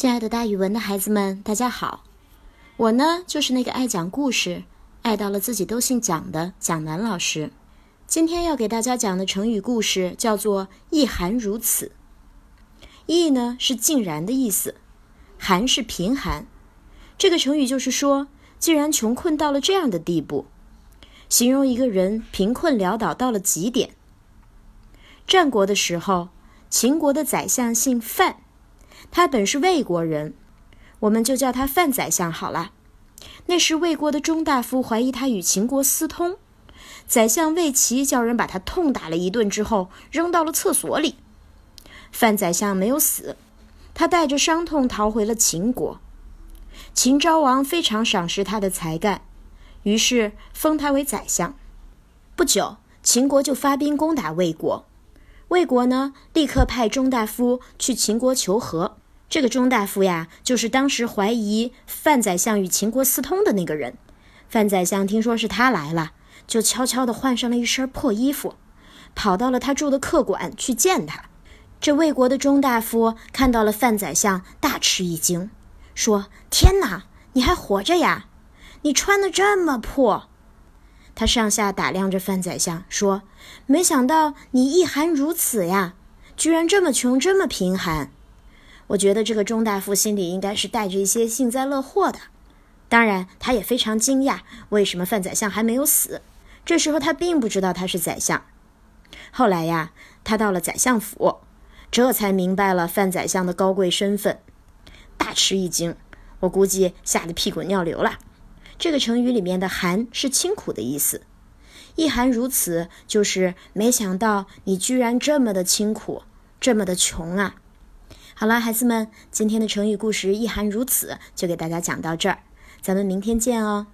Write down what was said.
亲爱的，大语文的孩子们，大家好！我呢，就是那个爱讲故事、爱到了自己都姓蒋的蒋楠老师。今天要给大家讲的成语故事叫做“一寒如此”。意呢是竟然的意思，寒是贫寒。这个成语就是说，既然穷困到了这样的地步，形容一个人贫困潦倒到了极点。战国的时候，秦国的宰相姓范。他本是魏国人，我们就叫他范宰相好了。那时魏国的中大夫怀疑他与秦国私通，宰相魏齐叫人把他痛打了一顿之后，扔到了厕所里。范宰相没有死，他带着伤痛逃回了秦国。秦昭王非常赏识他的才干，于是封他为宰相。不久，秦国就发兵攻打魏国。魏国呢，立刻派中大夫去秦国求和。这个中大夫呀，就是当时怀疑范宰相与秦国私通的那个人。范宰相听说是他来了，就悄悄地换上了一身破衣服，跑到了他住的客馆去见他。这魏国的中大夫看到了范宰相，大吃一惊，说：“天哪，你还活着呀？你穿的这么破！”他上下打量着范宰相，说：“没想到你意寒如此呀，居然这么穷，这么贫寒。”我觉得这个钟大夫心里应该是带着一些幸灾乐祸的。当然，他也非常惊讶，为什么范宰相还没有死？这时候他并不知道他是宰相。后来呀，他到了宰相府，这才明白了范宰相的高贵身份，大吃一惊。我估计吓得屁滚尿流了。这个成语里面的“寒”是清苦的意思，“一寒如此”就是没想到你居然这么的清苦，这么的穷啊！好了，孩子们，今天的成语故事“一寒如此”就给大家讲到这儿，咱们明天见哦。